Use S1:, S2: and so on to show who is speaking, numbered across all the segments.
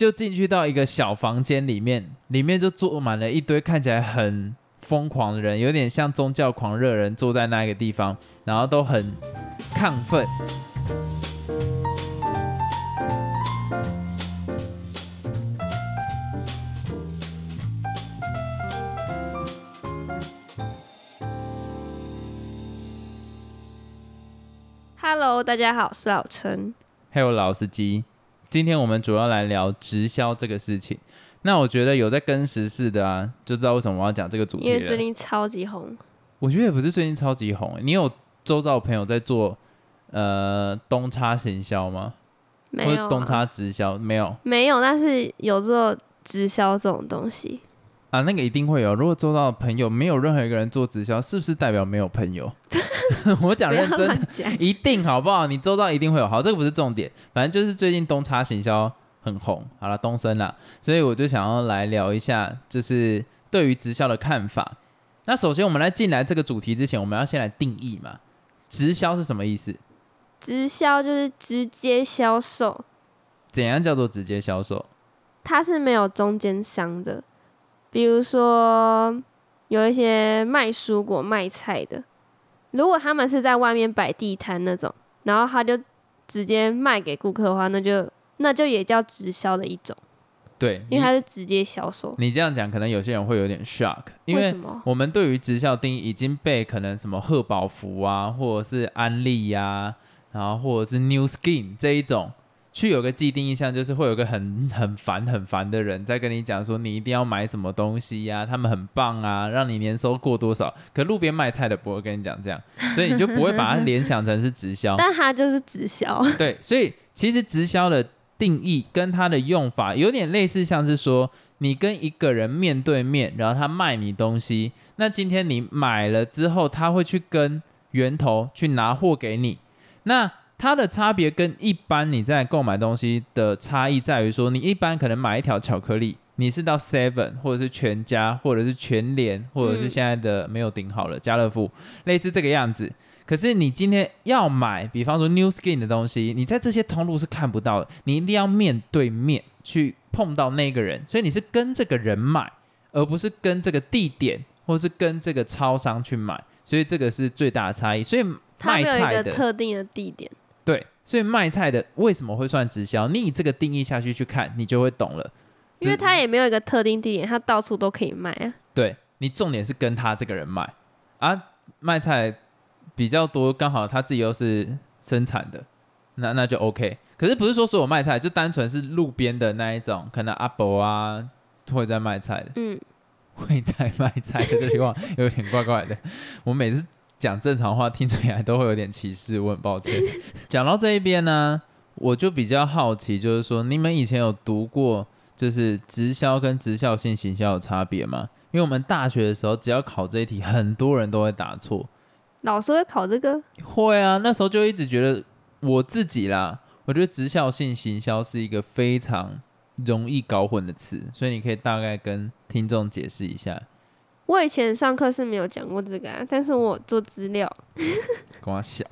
S1: 就进去到一个小房间里面，里面就坐满了一堆看起来很疯狂的人，有点像宗教狂热人坐在那个地方，然后都很亢奋。
S2: Hello，大家好，我是老陈。
S1: 还有老司机，今天我们主要来聊直销这个事情。那我觉得有在跟时事的啊，就知道为什么我要讲这个主题
S2: 因为最。近超级红，
S1: 我觉得也不是最近超级红，你有周遭的朋友在做呃东差行销吗？
S2: 没有、啊、
S1: 或东差直销没有
S2: 没有，但是有做直销这种东西。
S1: 啊？那个一定会有。如果周遭的朋友没有任何一个人做直销，是不是代表没有朋友？我讲认真。一定好不好？你做到一定会有。好，这个不是重点，反正就是最近东差行销很红，好了，东升啦，所以我就想要来聊一下，就是对于直销的看法。那首先我们来进来这个主题之前，我们要先来定义嘛，直销是什么意思？
S2: 直销就是直接销售，
S1: 怎样叫做直接销售？
S2: 它是没有中间商的。比如说有一些卖蔬果、卖菜的，如果他们是在外面摆地摊那种，然后他就直接卖给顾客的话，那就那就也叫直销的一种，
S1: 对，
S2: 因为它是直接销售。
S1: 你你这样讲，可能有些人会有点 shock，因为？我们对于直销定义已经被可能什么贺宝福啊，或者是安利呀、然后或者是 New Skin 这一种，去有个既定印象，就是会有个很很烦很烦的人在跟你讲说你一定要买什么东西呀、他们很棒啊，让你年收过多少。可路边卖菜的不会跟你讲这样，所以你就不会把它联想成是直销。
S2: 但它就是直销。
S1: 对，所以其实直销的定义跟它的用法有点类似，像是说你跟一个人面对面，然后他卖你东西，那今天你买了之后，他会去跟源头去拿货给你。那它的差别跟一般你在购买东西的差异在于说，你一般可能买一条巧克力，你是到 Seven 或者是全家或者是全联或者是
S2: 嗯
S1: 现在的没有顶好了家乐福，类似这个样子。可是你今天要买，比方说 New Skin 的东西，你在这些通路是看不到的，你一定要面对面去碰到那个人，所以你是跟这个人买，而不是跟这个地点或是跟这个超商去买，所以这个是最大的差异。所以
S2: 它没有一个
S1: 卖菜的
S2: 特定的地点。
S1: 对，所以卖菜的为什么会算直销？你以这个定义下去去看，你就会懂了。
S2: 因为
S1: 只
S2: 它也没有一个特定地点，它到处都可以卖啊。
S1: 对你重点是跟他这个人卖啊，卖菜比较多，刚好他自己又是生产的，那那就 OK。可是不是说所有卖菜就单纯是路边的那一种，可能阿伯啊会在卖菜的，
S2: 嗯，
S1: 会在卖菜的这句话有点怪怪的。我每次讲正常话听起来都会有点歧视，我很抱歉。讲到这一边呢，我就比较好奇，就是说你们以前有读过就是直销跟直销性行销有差别吗？因为我们大学的时候只要考这一题，很多人都会答错。
S2: 老师会考这个，
S1: 会啊，那时候就一直觉得我自己啦，我觉得直销性行销是一个非常容易搞混的词，所以你可以大概跟听众解释一下。
S2: 我以前上课是没有讲过这个啊，但是我做资料。
S1: 跟我小，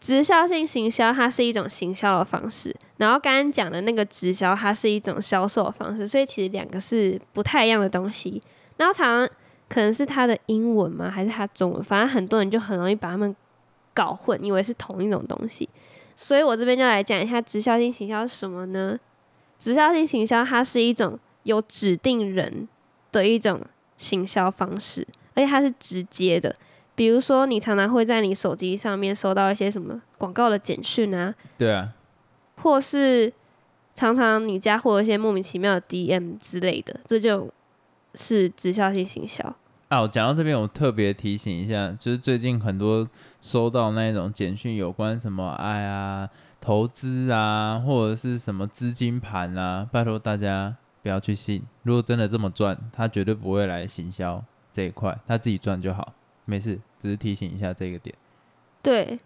S2: 直销性行销它是一种行销的方式，然后刚刚讲的那个直销它是一种销售的方式，所以其实两个是不太一样的东西。然后常常可能是它的英文吗，还是它中文，反正很多人就很容易把它们搞混，以为是同一种东西。所以我这边就来讲一下直销性行销是什么呢？直销性行销它是一种有指定人的一种行销方式，而且它是直接的。比如说，你常常会在你手机上面收到一些什么广告的简讯啊，
S1: 对啊，
S2: 或是常常你家会有一些莫名其妙的 DM 之类的，这就是直销性行销。
S1: 啊，我讲到这边，我特别提醒一下，就是最近很多收到那种简讯，有关什么哎呀投资啊，或者是什么资金盘啊，拜托大家不要去信。如果真的这么赚，他绝对不会来行销这一块，他自己赚就好，没事，只是提醒一下这个点。
S2: 对，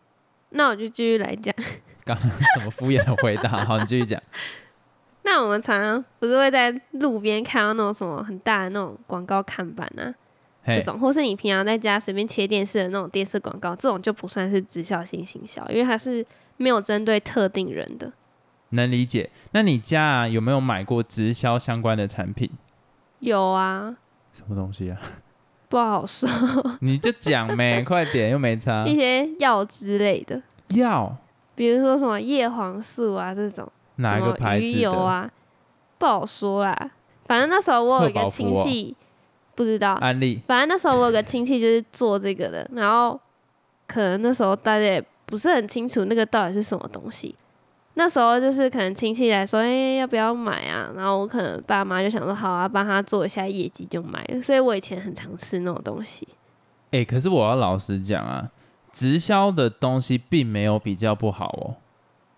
S2: 那我就继续来讲。
S1: 刚刚什么敷衍的回答？好，你继续讲。
S2: 那我们常常不是会在路边看到那种什么很大的那种广告看板啊，这，种，或是你平常在家随便切电视的那种电视广告，这种就不算是直销性行销，因为它是没有针对特定人的。
S1: 能理解。那你家啊有没有买过直销相关的产品？
S2: 有啊，
S1: 什么东西啊？
S2: 不好说，
S1: 你就讲呗，快点，又没差
S2: 一。些药之类的，
S1: 药
S2: 比如说什么叶黄素啊这种，
S1: 哪一个牌子鱼？
S2: 油啊，不好说啦。反正那时候我有一个亲戚，不知道，
S1: 安利
S2: 反正那时候我有个亲戚就是做这个的，然后可能那时候大家也不是很清楚那个到底是什么东西。那时候就是可能亲戚来说，哎、要不要买啊？然后我可能爸妈就想说，好啊，帮他做一下业绩就买了。所以我以前很常吃那种东西。
S1: 哎、可是我要老实讲啊，直销的东西并没有比较不好哦。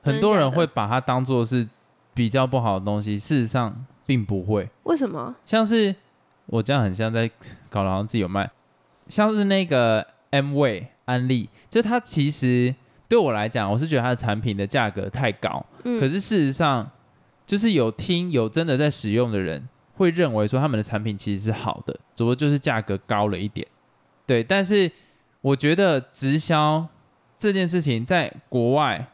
S1: 很多人会把它当做是比较不好的东西，事实上并不会。
S2: 为什么？
S1: 像是我这样很像在搞得好像自己有卖，像是那个 M 味安利，就它其实对我来讲，我是觉得它的产品的价格太高，
S2: 嗯，
S1: 可是事实上就是有听有真的在使用的人会认为说他们的产品其实是好的，只不过就是价格高了一点。对，但是我觉得直销这件事情在国外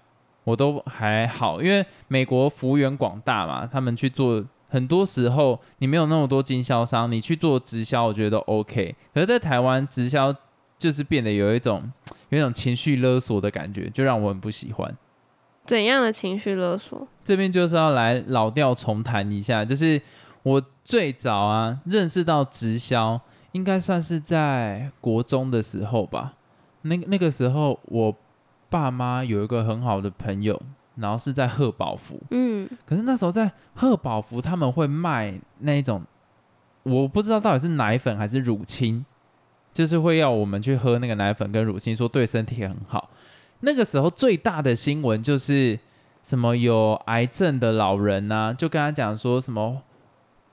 S1: 我都还好，因为美国幅员广大嘛，他们去做很多时候你没有那么多经销商，你去做直销，我觉得都 OK。可是，在台湾直销就是变得有一种有一种情绪勒索的感觉，就让我很不喜欢。
S2: 怎样的情绪勒索？
S1: 这边就是要来老调重弹一下，就是我最早啊认识到直销，应该算是在国中的时候吧。那那个时候，我爸妈有一个很好的朋友，然后是在贺宝福，
S2: 嗯，
S1: 可是那时候在贺宝福他们会卖那一种，我不知道到底是奶粉还是乳清，就是会要我们去喝那个奶粉跟乳清，说对身体很好。那个时候最大的新闻就是什么有癌症的老人呐、就跟他讲说什么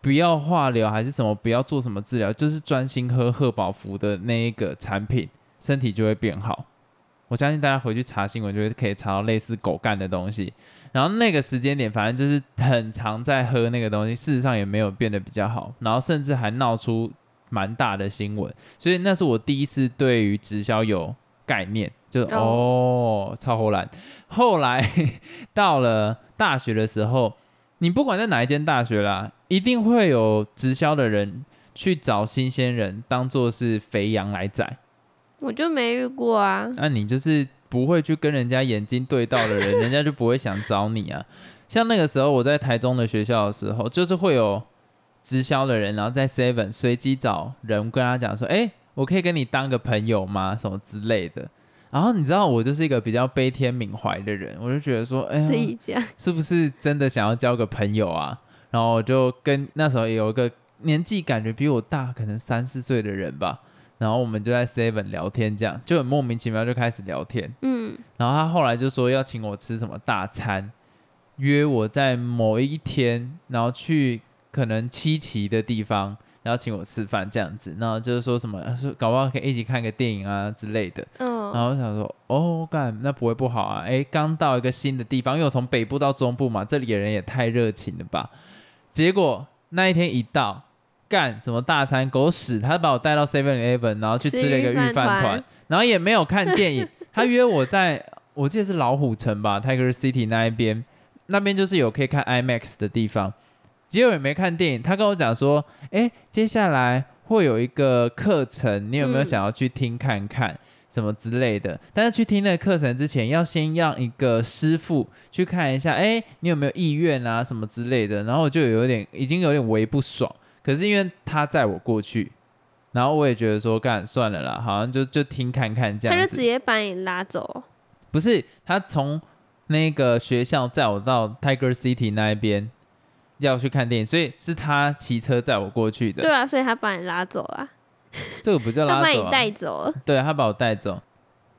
S1: 不要化疗还是什么不要做什么治疗，就是专心喝贺宝福的那一个产品，身体就会变好。我相信大家回去查新闻，就会可以查到类似狗干的东西。然后那个时间点，反正就是很常在喝那个东西，事实上也没有变得比较好，然后甚至还闹出蛮大的新闻。所以那是我第一次对于直销有概念，就哦超后来。后来 到了大学的时候，你不管在哪一间大学啦，一定会有直销的人去找新鲜人当做是肥羊来宰。
S2: 我就没遇过啊。
S1: 那、你就是不会去跟人家眼睛对到的人，人家就不会想找你啊。像那个时候我在台中的学校的时候，就是会有直销的人，然后在 Seven 随机找人跟他讲说：“哎、我可以跟你当个朋友吗？”什么之类的。然后你知道我就是一个比较悲天悯怀的人，我就觉得说：“哎
S2: 自
S1: 呀，是不是真的想要交个朋友啊？”然后我就跟那时候有一个年纪感觉比我大，可能三四岁的人吧，然后我们就在 Seven 聊天，这样就很莫名其妙就开始聊天。
S2: 嗯，
S1: 然后他后来就说要请我吃什么大餐，约我在某一天，然后去可能七期的地方，然后请我吃饭这样子。然后就是说什么，说搞不好可以一起看个电影啊之类的。嗯然
S2: 嗯，
S1: 后我想说，哦，干，那不会不好啊。哎，刚到一个新的地方，因为我从北部到中部嘛，这里的人也太热情了吧。结果那一天一到，干什么大餐狗屎，他把我带到 Seven Eleven，然后去吃了一个御饭团
S2: 团，
S1: 然后也没有看电影。他约我在，我记得是老虎城吧，Tiger City 那一边，那边就是有可以看 IMAX 的地方。结果也没看电影，他跟我讲说，诶，接下来会有一个课程，你有没有
S2: 嗯
S1: 想要去听看看？什么之类的，但是去听那个课程之前，要先让一个师傅去看一下，哎，你有没有意愿啊，什么之类的。然后我就有点已经有点微不爽，可是因为他载我过去，然后我也觉得说，干算了啦，好像就就听看看这样子。
S2: 他就直接把你拉走。
S1: 不是他从那个学校载我到 Tiger City 那一边要去看电影，所以是他骑车载我过去的。
S2: 对啊，所以他把你拉走了，
S1: 这个不叫拉走
S2: 他把你带走了。
S1: 对他把我带走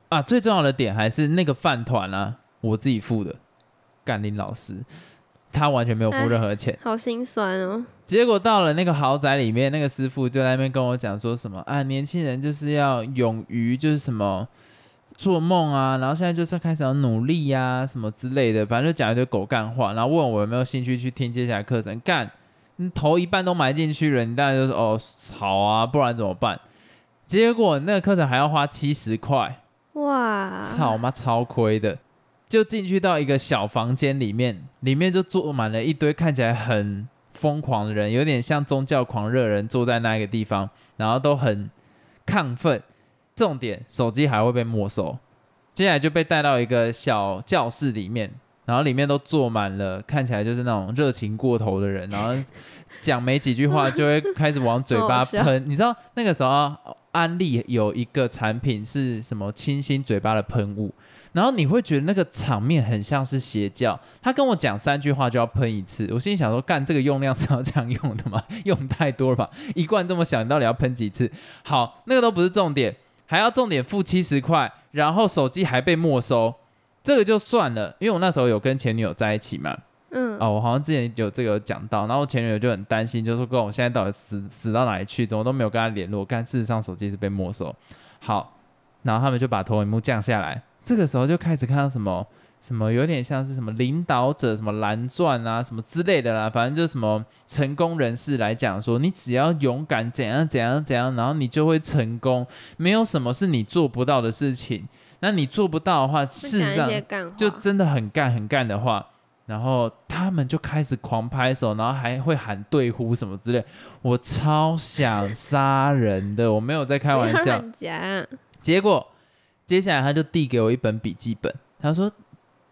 S1: 啊。最重要的点还是那个饭团啊，我自己付的。甘林老师，他完全没有付任何钱。
S2: 好心酸哦。
S1: 结果到了那个豪宅里面，那个师傅就在那边跟我讲说什么啊，年轻人就是要勇于就是什么做梦啊，然后现在就是开始要努力呀、什么之类的，反正就讲一堆狗干话，然后问我有没有兴趣去听接下来课程。干，你头一半都埋进去了，你当然就说哦好啊，不然怎么办？结果那个课程还要花七十块，
S2: 哇，
S1: 操妈超亏的。就进去到一个小房间里面，里面就坐满了一堆看起来很疯狂的人，有点像宗教狂热人坐在那个地方，然后都很亢奋。重点，手机还会被没收。接下来就被带到一个小教室里面，然后里面都坐满了看起来就是那种热情过头的人，然后讲没几句话就会开始往嘴巴喷。你知道那个时候安利有一个产品是什么清新嘴巴的喷雾，然后你会觉得那个场面很像是邪教。他跟我讲三句话就要喷一次，我心里想说，干这个用量是要这样用的吗？用太多了吧？一罐这么小，你到底要喷几次？好，那个都不是重点，还要重点付七十块，然后手机还被没收，这个就算了，因为我那时候有跟前女友在一起嘛。
S2: 嗯，
S1: 哦，我好像之前有这个有讲到，然后前女友就很担心，就说跟我现在到底死死到哪里去，怎么都没有跟他联络，但事实上手机是被没收。好，然后他们就把投影幕降下来，这个时候就开始看到什么什么有点像是什么领导者什么蓝钻啊什么之类的啦，反正就是什么成功人士来讲说，你只要勇敢怎样怎样怎样，然后你就会成功，没有什么是你做不到的事情。那你做不到的话，事实上就真的很干很干的话，然后他们就开始狂拍手，然后还会喊对呼什么之类，我超想杀人的，我没有在开玩笑。结果接下来他就递给我一本笔记本，他说：“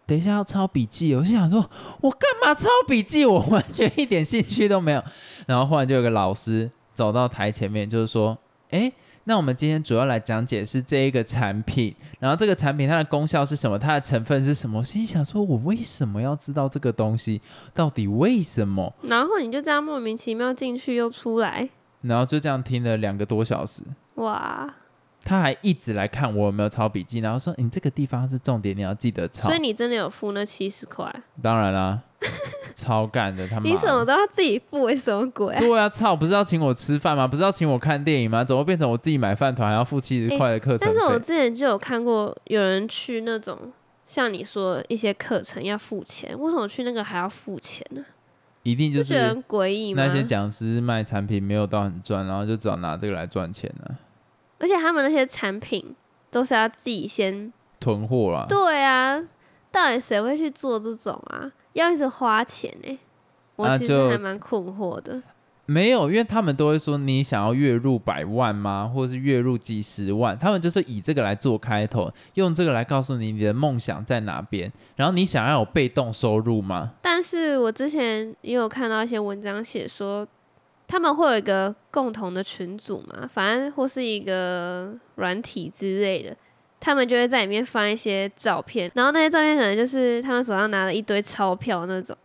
S1: 等一下要抄笔记。”我就想说：“我干嘛抄笔记？我完全一点兴趣都没有。”然后忽然就有个老师走到台前面，就是说：“诶，那我们今天主要来讲解是这一个产品，然后这个产品它的功效是什么，它的成分是什么？”我心里想说：“我为什么要知道这个东西？到底为什么
S2: 然后你就这样莫名其妙进去又出来，？”
S1: 然后就这样听了两个多小时。
S2: 哇！
S1: 他还一直来看我有没有抄笔记，然后说：“你这个地方是重点，你要记得抄。”
S2: 所以你真的有付那七十块？
S1: 当然啦，超干的他妈的！
S2: 你什么都要自己付，为什么鬼啊？
S1: 对啊，操！不是要请我吃饭吗？不是要请我看电影吗？怎么变成我自己买饭团还要付七十块的课程
S2: 但是我？之前就有看过有人去那种像你说一些课程要付钱，为什么去那个还要付钱呢？
S1: 一定就是
S2: 很诡异吗？
S1: 那些讲师卖产品没有到很赚，然后就只好拿这个来赚钱了、
S2: 而且他们那些产品都是要自己先
S1: 囤货啦。
S2: 对啊，到底谁会去做这种啊？要一直花钱呢、我其实还蛮困惑的。
S1: 没有，因为他们都会说你想要月入百万吗？或者是月入几十万？他们就是以这个来做开头，用这个来告诉你你的梦想在哪边，然后你想要有被动收入吗？
S2: 但是我之前也有看到一些文章写说，他们会有一个共同的群组嘛，反正或是一个软体之类的，他们就会在里面放一些照片，然后那些照片可能就是他们手上拿了一堆钞票那种，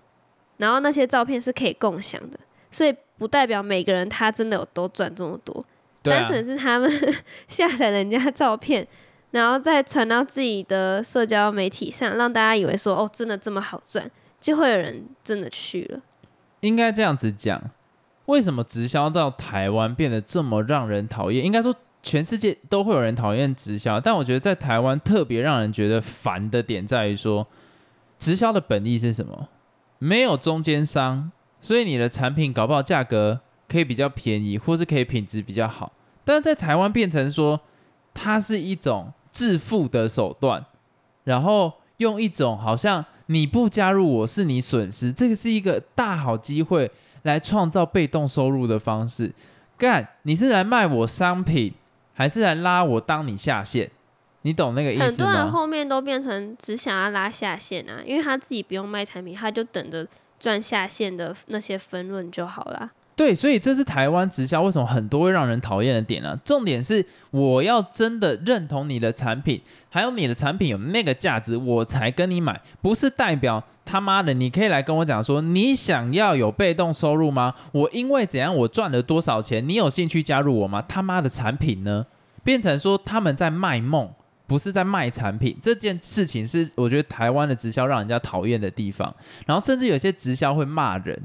S2: 然后那些照片是可以共享的，所以不代表每个人他真的有都赚这么多，
S1: 啊。
S2: 单，纯是他们 下载人家照片，然后再传到自己的社交媒体上，让大家以为说哦，真的这么好赚，就会有人真的去了。
S1: 应该这样子讲，为什么直销到台湾变得这么让人讨厌？应该说全世界都会有人讨厌直销，但我觉得在台湾特别让人觉得烦的点在于说，直销的本意是什么？没有中间商，所以你的产品搞不好价格可以比较便宜，或是可以品质比较好。但是在台湾变成说，它是一种致富的手段，然后用一种好像你不加入我是你损失，这个是一个大好机会来创造被动收入的方式。干，你是来卖我商品，还是来拉我当你下线？你懂那个意思
S2: 很多人？后面都变成只想要拉下线啊，因为他自己不用卖产品，他就等着赚下线的那些分论就好啦。
S1: 对，所以这是台湾直销为什么很多会让人讨厌的点啊。重点是我要真的认同你的产品，还有你的产品有那个价值，我才跟你买，不是代表他妈的你可以来跟我讲说你想要有被动收入吗？我因为怎样我赚了多少钱，你有兴趣加入我吗？他妈的产品呢？变成说他们在卖梦。不是在卖产品这件事情，是我觉得台湾的直销让人家讨厌的地方。然后甚至有些直销会骂人，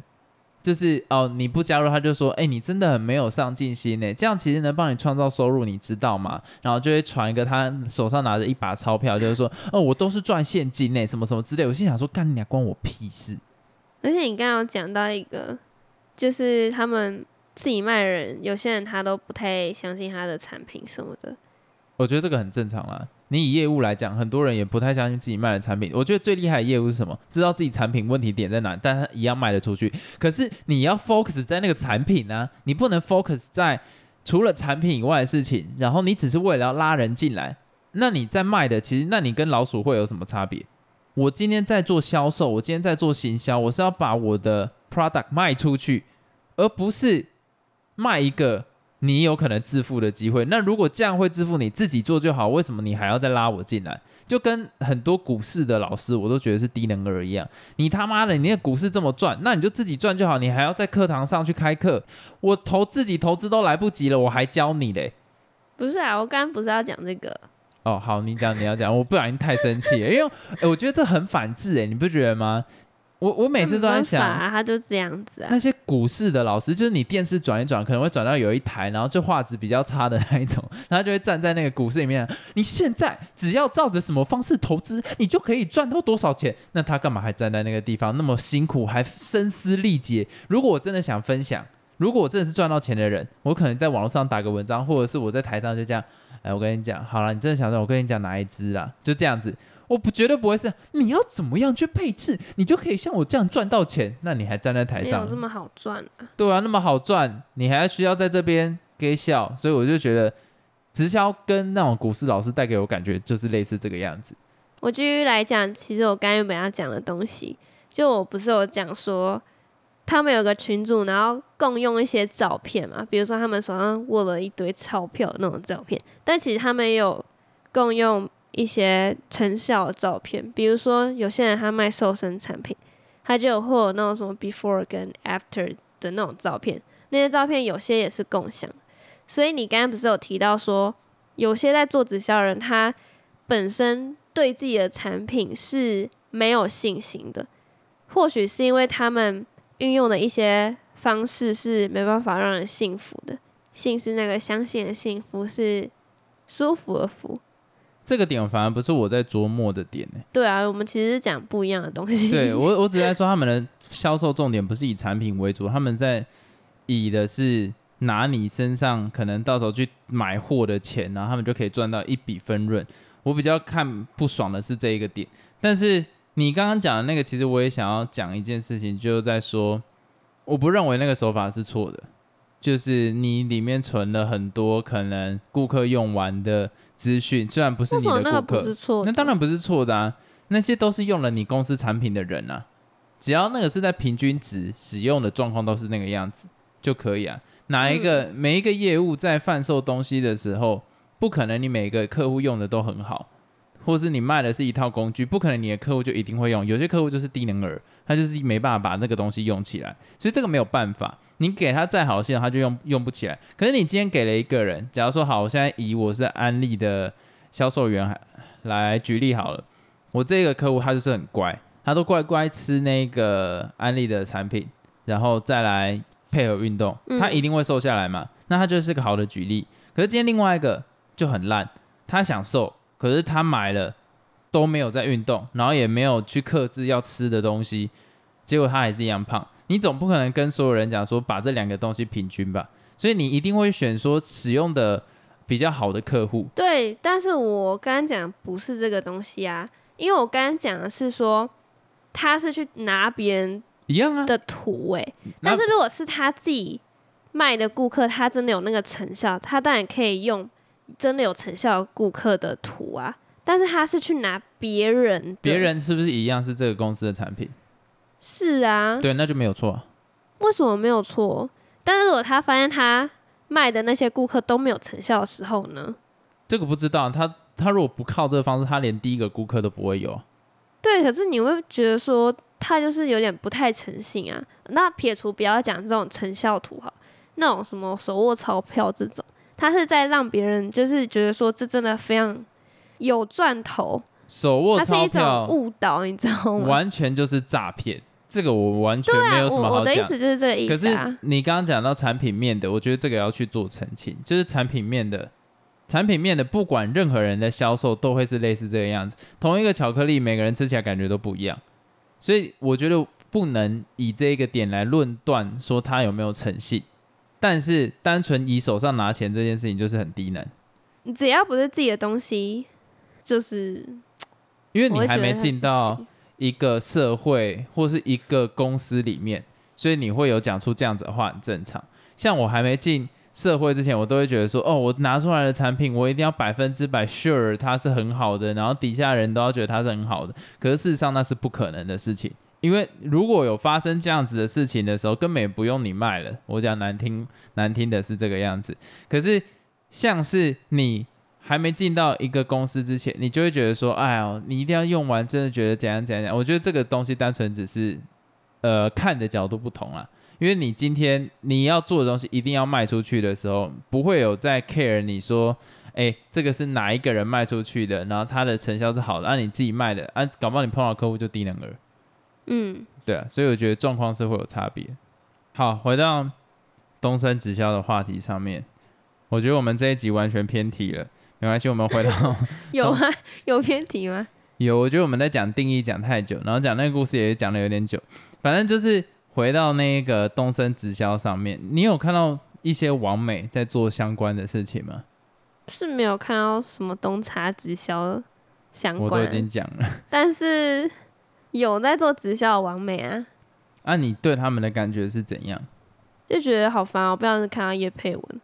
S1: 就是哦，你不加入他就说，哎、你真的很没有上进心呢。这样其实能帮你创造收入，你知道吗？然后就会传一个他手上拿着一把钞票，就是说，哦，我都是赚现金呢，什么什么之类。我心想说，干你俩关我屁事。
S2: 而且你刚刚讲到一个，就是他们自己卖人，有些人他都不太相信他的产品什么的。
S1: 我觉得这个很正常啦，你以业务来讲，很多人也不太相信自己卖的产品。我觉得最厉害的业务是什么？知道自己产品问题点在哪，但他一样卖得出去。可是你要 focus 在那个产品呢、你不能 focus 在除了产品以外的事情，然后你只是为了要拉人进来，那你在卖的其实，那你跟老鼠会有什么差别？我今天在做销售，我今天在做行销，我是要把我的 product 卖出去，而不是卖一个你有可能致富的机会。那如果这样会致富，你自己做就好，为什么你还要再拉我进来？就跟很多股市的老师，我都觉得是低能儿一样。你他妈的，你那股市这么赚，那你就自己赚就好，你还要在课堂上去开课。我投自己投资都来不及了，我还教你嘞。
S2: 不是啊，我刚刚不是要讲这个，
S1: 哦，好，你讲你要讲，我不小心太生气了，因为、诶我觉得这很反智哎，你不觉得吗？我我每次都在想，
S2: 法啊，他就这样子啊
S1: 那。些股市的老师，就是你电视转一转，可能会转到有一台，然后就画质比较差的那一种，然后他就会站在那个股市里面。你现在只要照着什么方式投资，你就可以赚到多少钱。那他干嘛还站在那个地方那么辛苦，还声嘶力竭？如果我真的想分享，如果我真的是赚到钱的人，我可能在网络上打个文章，或者是我在台上就这样，哎，我跟你讲，好了，你真的想赚，我跟你讲哪一支啊，就这样子。我不绝对不会是你要怎么样去配置，你就可以像我这样赚到钱。那你还站在台上
S2: 没有，这么好赚啊！
S1: 对啊，那么好赚，你还需要在这边给笑，所以我就觉得直销跟那种股市老师带给我感觉就是类似这个样子。
S2: 我继续来讲，其实我刚原本要讲的东西，就我不是有讲说，他们有个群组，然后共用一些照片嘛，比如说他们手上握了一堆钞票那种照片，但其实他们也有共用一些成效的照片，比如说有些人他卖瘦身产品，他就会有那种什么 before 跟 after 的那种照片，那些照片有些也是共享，所以你刚刚不是有提到说，有些在做直销的人他本身对自己的产品是没有信心的，或许是因为他们运用的一些方式是没办法让人信服的。信是那个相信的信，福是舒服的福。
S1: 这个点反而不是我在琢磨的点呢、
S2: 对啊，我们其实是讲不一样的东西。
S1: 对我，我只是在说他们的销售重点不是以产品为主，他们在以的是拿你身上可能到时候去买货的钱，然后他们就可以赚到一笔分润。我比较看不爽的是这一个点，但是你刚刚讲的那个，其实我也想要讲一件事情，就是在说，我不认为那个手法是错的，就是你里面存了很多可能顾客用完的资讯，虽然不是你的顾客？那当然不是错的啊，那些都是用了你公司产品的人啊，只要那个是在平均值使用的状况都是那个样子就可以啊。哪一个、每一个业务在贩售东西的时候，不可能你每个客户用的都很好，或是你卖的是一套工具，不可能你的客户就一定会用。有些客户就是低能儿，他就是没办法把那个东西用起来，所以这个没有办法。你给他再好的系统，他就用用不起来。可是你今天给了一个人，假如说好，我现在以我是安利的销售员来举例好了，我这个客户他就是很乖，他都乖乖吃那个安利的产品，然后再来配合运动，
S2: 嗯
S1: 他一定会瘦下来嘛。那他就是个好的举例。可是今天另外一个就很烂，他想瘦，可是他买了都没有在运动，然后也没有去克制要吃的东西，结果他还是一样胖。你总不可能跟所有人讲说把这两个东西平均吧？所以你一定会选说使用的比较好的客户。
S2: 对，但是我刚刚讲不是这个东西啊，因为我刚刚讲的是说他是去拿别人
S1: 一样啊，
S2: 的图诶、
S1: 那
S2: 但是如果是他自己卖的顾客，他真的有那个成效，他当然可以用真的有成效顾客的图啊。但是他是去拿别人的，
S1: 别人是不是一样是这个公司的产品？
S2: 是啊，
S1: 对，那就没有错啊。
S2: 为什么没有错？但是如果他发现他卖的那些顾客都没有成效的时候呢？
S1: 这个不知道，他他如果不靠这个方式，他连第一个顾客都不会有。
S2: 对，可是你会觉得说他就是有点不太诚信啊。那撇除不要讲这种成效图哈，那种什么手握钞票这种，他是在让别人就是觉得说这真的非常有赚头，
S1: 手握
S2: 它是一种误导，你知道吗？
S1: 完全就是诈骗，这个我完全没有什么
S2: 我我的意
S1: 好讲。
S2: 思就是这个意
S1: 可是
S2: 啊。
S1: 你刚刚讲到产品面的，我觉得这个要去做澄清，就是产品面的，产品面的，不管任何人的销售都会是类似这个样子。同一个巧克力，每个人吃起来感觉都不一样，所以我觉得不能以这个点来论断说他有没有诚信。但是单纯以手上拿钱这件事情就是很低能。
S2: 只要不是自己的东西，就是
S1: 因为你还没进到一个社会或是一个公司里面，所以你会有讲出这样子的话，很正常。像我还没进社会之前，我都会觉得说，哦，我拿出来的产品，我一定要百分之百 sure 它是很好的，然后底下人都要觉得它是很好的。可是事实上那是不可能的事情，因为如果有发生这样子的事情的时候，根本也不用你卖了。我讲难听难听的是这个样子，可是像是你。还没进到一个公司之前，你就会觉得说，哎呦，你一定要用完，真的觉得怎样怎样怎样。我觉得这个东西单纯只是，呃，看的角度不同啦。因为你今天你要做的东西一定要卖出去的时候，不会有在 care 你说，哎，这个是哪一个人卖出去的，然后他的成效是好的，按、你自己卖的，啊，搞不好你碰到客户就低能儿。
S2: 嗯，
S1: 对啊，所以我觉得状况是会有差别。好，回到东升直销的话题上面，我觉得我们这一集完全偏题了，没关系，我们回到
S2: 有啊？有偏题吗？
S1: 有，我觉得我们在讲定义讲太久，然后讲那个故事也讲的有点久，反正就是回到那个东升直销上面，你有看到一些网美在做相关的事情吗？
S2: 是没有看到什么东茶直销相关
S1: 我都已
S2: 关，
S1: 经讲了，
S2: 但是有在做直销的王美啊，
S1: 啊，你对他们的感觉是怎样？
S2: 就觉得好烦哦，不要是看到叶佩文。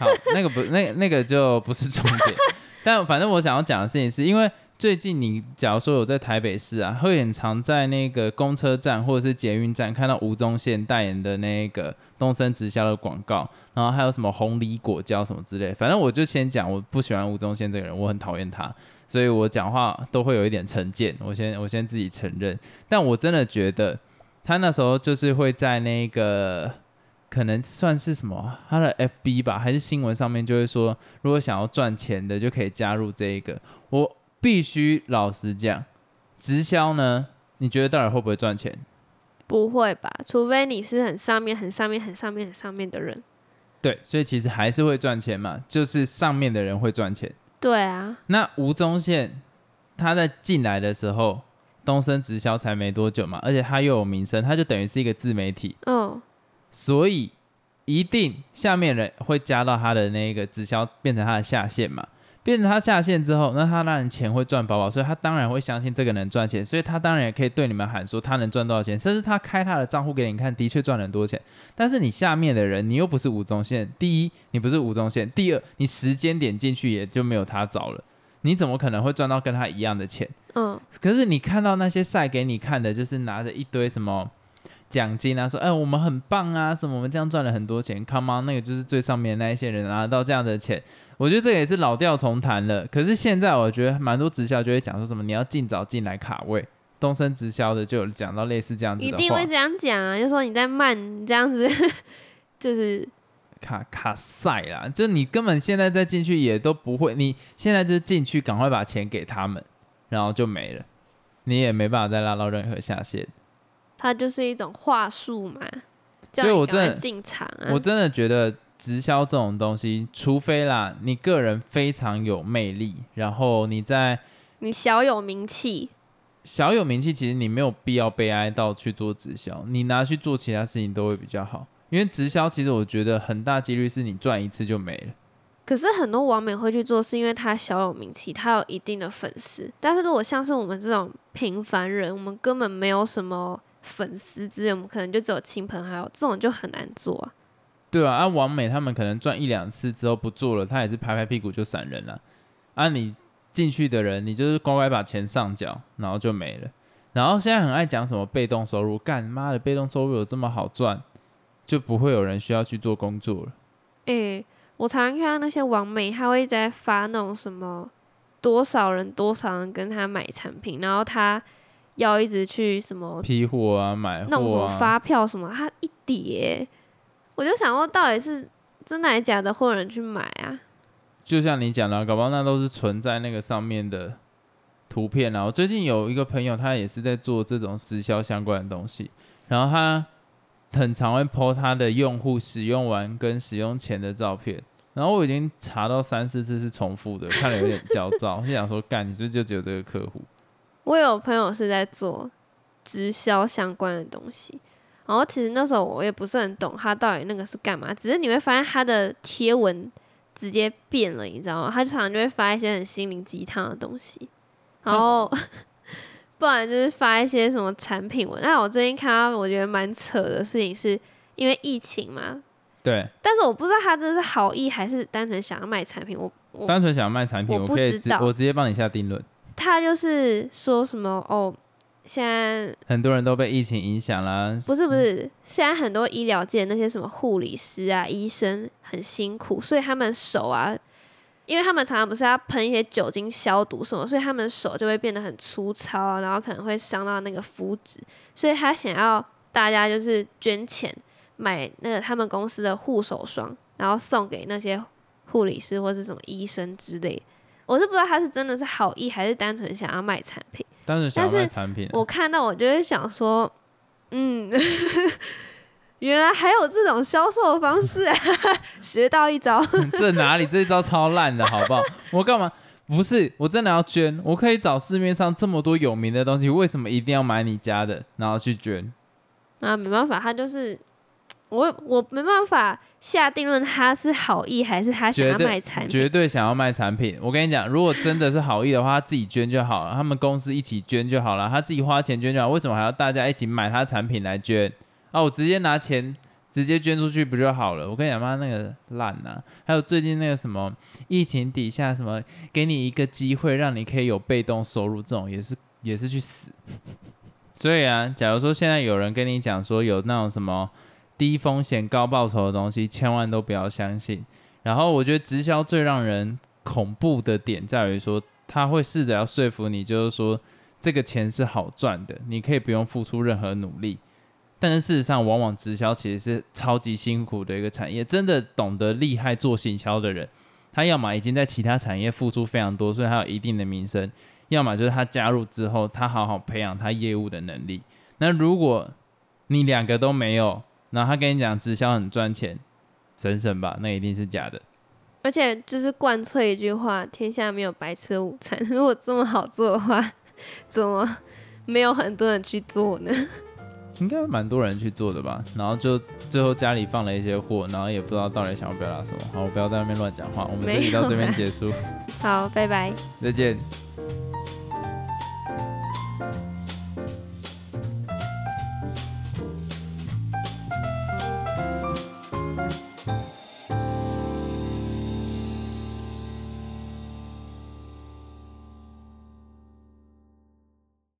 S1: 好，那个不，那那个就不是重点。但反正我想要讲的事情是，因为最近你假如说有在台北市啊，会很常在那个公车站或者是捷运站看到吴宗宪代言的那个东森直销的广告，然后还有什么红梨果胶什么之类。反正我就先讲，我不喜欢吴宗宪这个人，我很讨厌他，所以我讲话都会有一点成见。我先我先自己承认，但我真的觉得他那时候就是会在那个。可能算是什么，他的 FB 吧，还是新闻上面就会说，如果想要赚钱的就可以加入这一个。我必须老实讲，直销呢，你觉得到底会不会赚钱？
S2: 不会吧？除非你是很上面、很上面、很上面、很上面的人。
S1: 对，所以其实还是会赚钱嘛，就是上面的人会赚钱。
S2: 对啊，
S1: 那吴宗宪他在进来的时候，东升直销才没多久嘛，而且他又有名声，他就等于是一个自媒体。
S2: 嗯，
S1: 所以一定下面人会加到他的那个直销，变成他的下线嘛。变成他下线之后，那他当然钱会赚饱饱，所以他当然会相信这个能赚钱，所以他当然也可以对你们喊说他能赚多少钱，甚至他开他的账户给你看，的确赚了很多钱。但是你下面的人，你又不是吴宗宪，第一你不是吴宗宪，第二你时间点进去也就没有他早了，你怎么可能会赚到跟他一样的钱？
S2: 嗯，
S1: 可是你看到那些晒给你看的，就是拿着一堆什么奖金啊，说哎我们很棒啊，什么我们这样赚了很多钱，Come on，那个就是最上面的那一些人拿到这样的钱，我觉得这个也是老调重弹了。可是现在我觉得蛮多直销就会讲说什么你要尽早进来卡位，东升直销的就有讲到类似这样子
S2: 一定会，这样讲啊，就说你在慢你这样子，就是
S1: 卡卡赛啦，就你根本现在再进去也都不会，你现在就进去赶快把钱给他们，然后就没了，你也没办法再拉到任何下线。
S2: 它就是一种话术嘛，
S1: 所以我真的
S2: 进场啊。
S1: 我真的觉得直销这种东西，除非啦，你个人非常有魅力，然后你在
S2: 你小有名气，
S1: 小有名气，其实你没有必要悲哀到去做直销，你拿去做其他事情都会比较好。因为直销其实我觉得很大几率是你赚一次就没了。
S2: 可是很多网美会去做，是因为他小有名气，他有一定的粉丝。但是如果像是我们这种平凡人，我们根本没有什么粉丝之类，我们可能就只有亲朋好友，这种就很难做啊。
S1: 对啊，啊，王美他们可能赚一两次之后不做了，他也是拍拍屁股就闪人了。啊，你进去的人，你就是乖乖把钱上缴，然后就没了。然后现在很爱讲什么被动收入，干妈的被动收入有这么好赚，就不会有人需要去做工作了。
S2: 诶、我常常看到那些网美，他会一直在发那种什么多少人多少人跟他买产品，然后他要一直去什么
S1: 批货啊，买货啊，
S2: 发票什么，他一叠，我就想说到底是真的还是假的，会有人去买啊？
S1: 就像你讲的，搞不好那都是存在那个上面的图片啊。我最近有一个朋友，他也是在做这种直销相关的东西，然后他很常会 po 他的用户使用完跟使用前的照片，然后我已经查到三四次是重复的，看了有点焦躁，就想说，干，你是不是就只有这个客户？
S2: 我有朋友是在做直销相关的东西，然后其实那时候我也不是很懂他到底那个是干嘛，只是你会发现他的贴文直接变了，你知道吗？他常常就会发一些很心灵鸡汤的东西，然后 不然就是发一些什么产品文。那我最近看到我觉得蛮扯的事情，是因为疫情嘛，
S1: 对，
S2: 但是我不知道他这是好意还是单纯想要卖产品。我我
S1: 单纯想要卖产品，
S2: 我不
S1: 我可以
S2: 知道
S1: 直我直接帮你下定论。
S2: 他就是说什么哦，现在
S1: 很多人都被疫情影响啦，
S2: 不是不是，现在很多医疗界那些什么护理师啊、医生很辛苦，所以他们手啊，因为他们常常不是要喷一些酒精消毒什么，所以他们手就会变得很粗糙啊，然后可能会伤到那个肤质，所以他想要大家就是捐钱买那个他们公司的护手霜，然后送给那些护理师或是什么医生之类。我是不知道他是真的是好意，还是单纯想要卖产品。
S1: 单纯想要卖产品啊。
S2: 我看到我就会想说，嗯，原来还有这种销售方式啊，学到一招。
S1: 这哪里这一招超烂的，好不好？我干嘛？不是，我真的要捐，我可以找市面上这么多有名的东西，为什么一定要买你家的，然后去捐？
S2: 啊，没办法，他就是我，我没办法下定论他是好意还是他想要卖产品。
S1: 绝对想要卖产品。我跟你讲，如果真的是好意的话，他自己捐就好了，他们公司一起捐就好了，他自己花钱捐就好，为什么还要大家一起买他产品来捐？啊，我直接拿钱直接捐出去不就好了？我跟你讲，妈那个烂呐、还有最近那个什么疫情底下什么，给你一个机会让你可以有被动收入，这种也是也是去死。所以啊，假如说现在有人跟你讲说有那种什么低风险高报酬的东西，千万都不要相信。然后我觉得直销最让人恐怖的点在于说，他会试着要说服你，就是说这个钱是好赚的，你可以不用付出任何努力。但是事实上，往往直销其实是超级辛苦的一个产业。真的懂得厉害做行销的人，他要么已经在其他产业付出非常多，所以他有一定的名声；要么就是他加入之后，他好好培养他业务的能力。那如果你两个都没有，然后他跟你讲直销很赚钱，省省吧，那一定是假的。
S2: 而且就是贯彻一句话：天下没有白吃的午餐。如果这么好做的话，怎么没有很多人去做呢？
S1: 应该蛮多人去做的吧，然后就最后家里放了一些货，然后也不知道到底想要表达什么。好，我不要在外面乱讲话，我们这里到这边结束，
S2: 好，拜拜。
S1: 再见。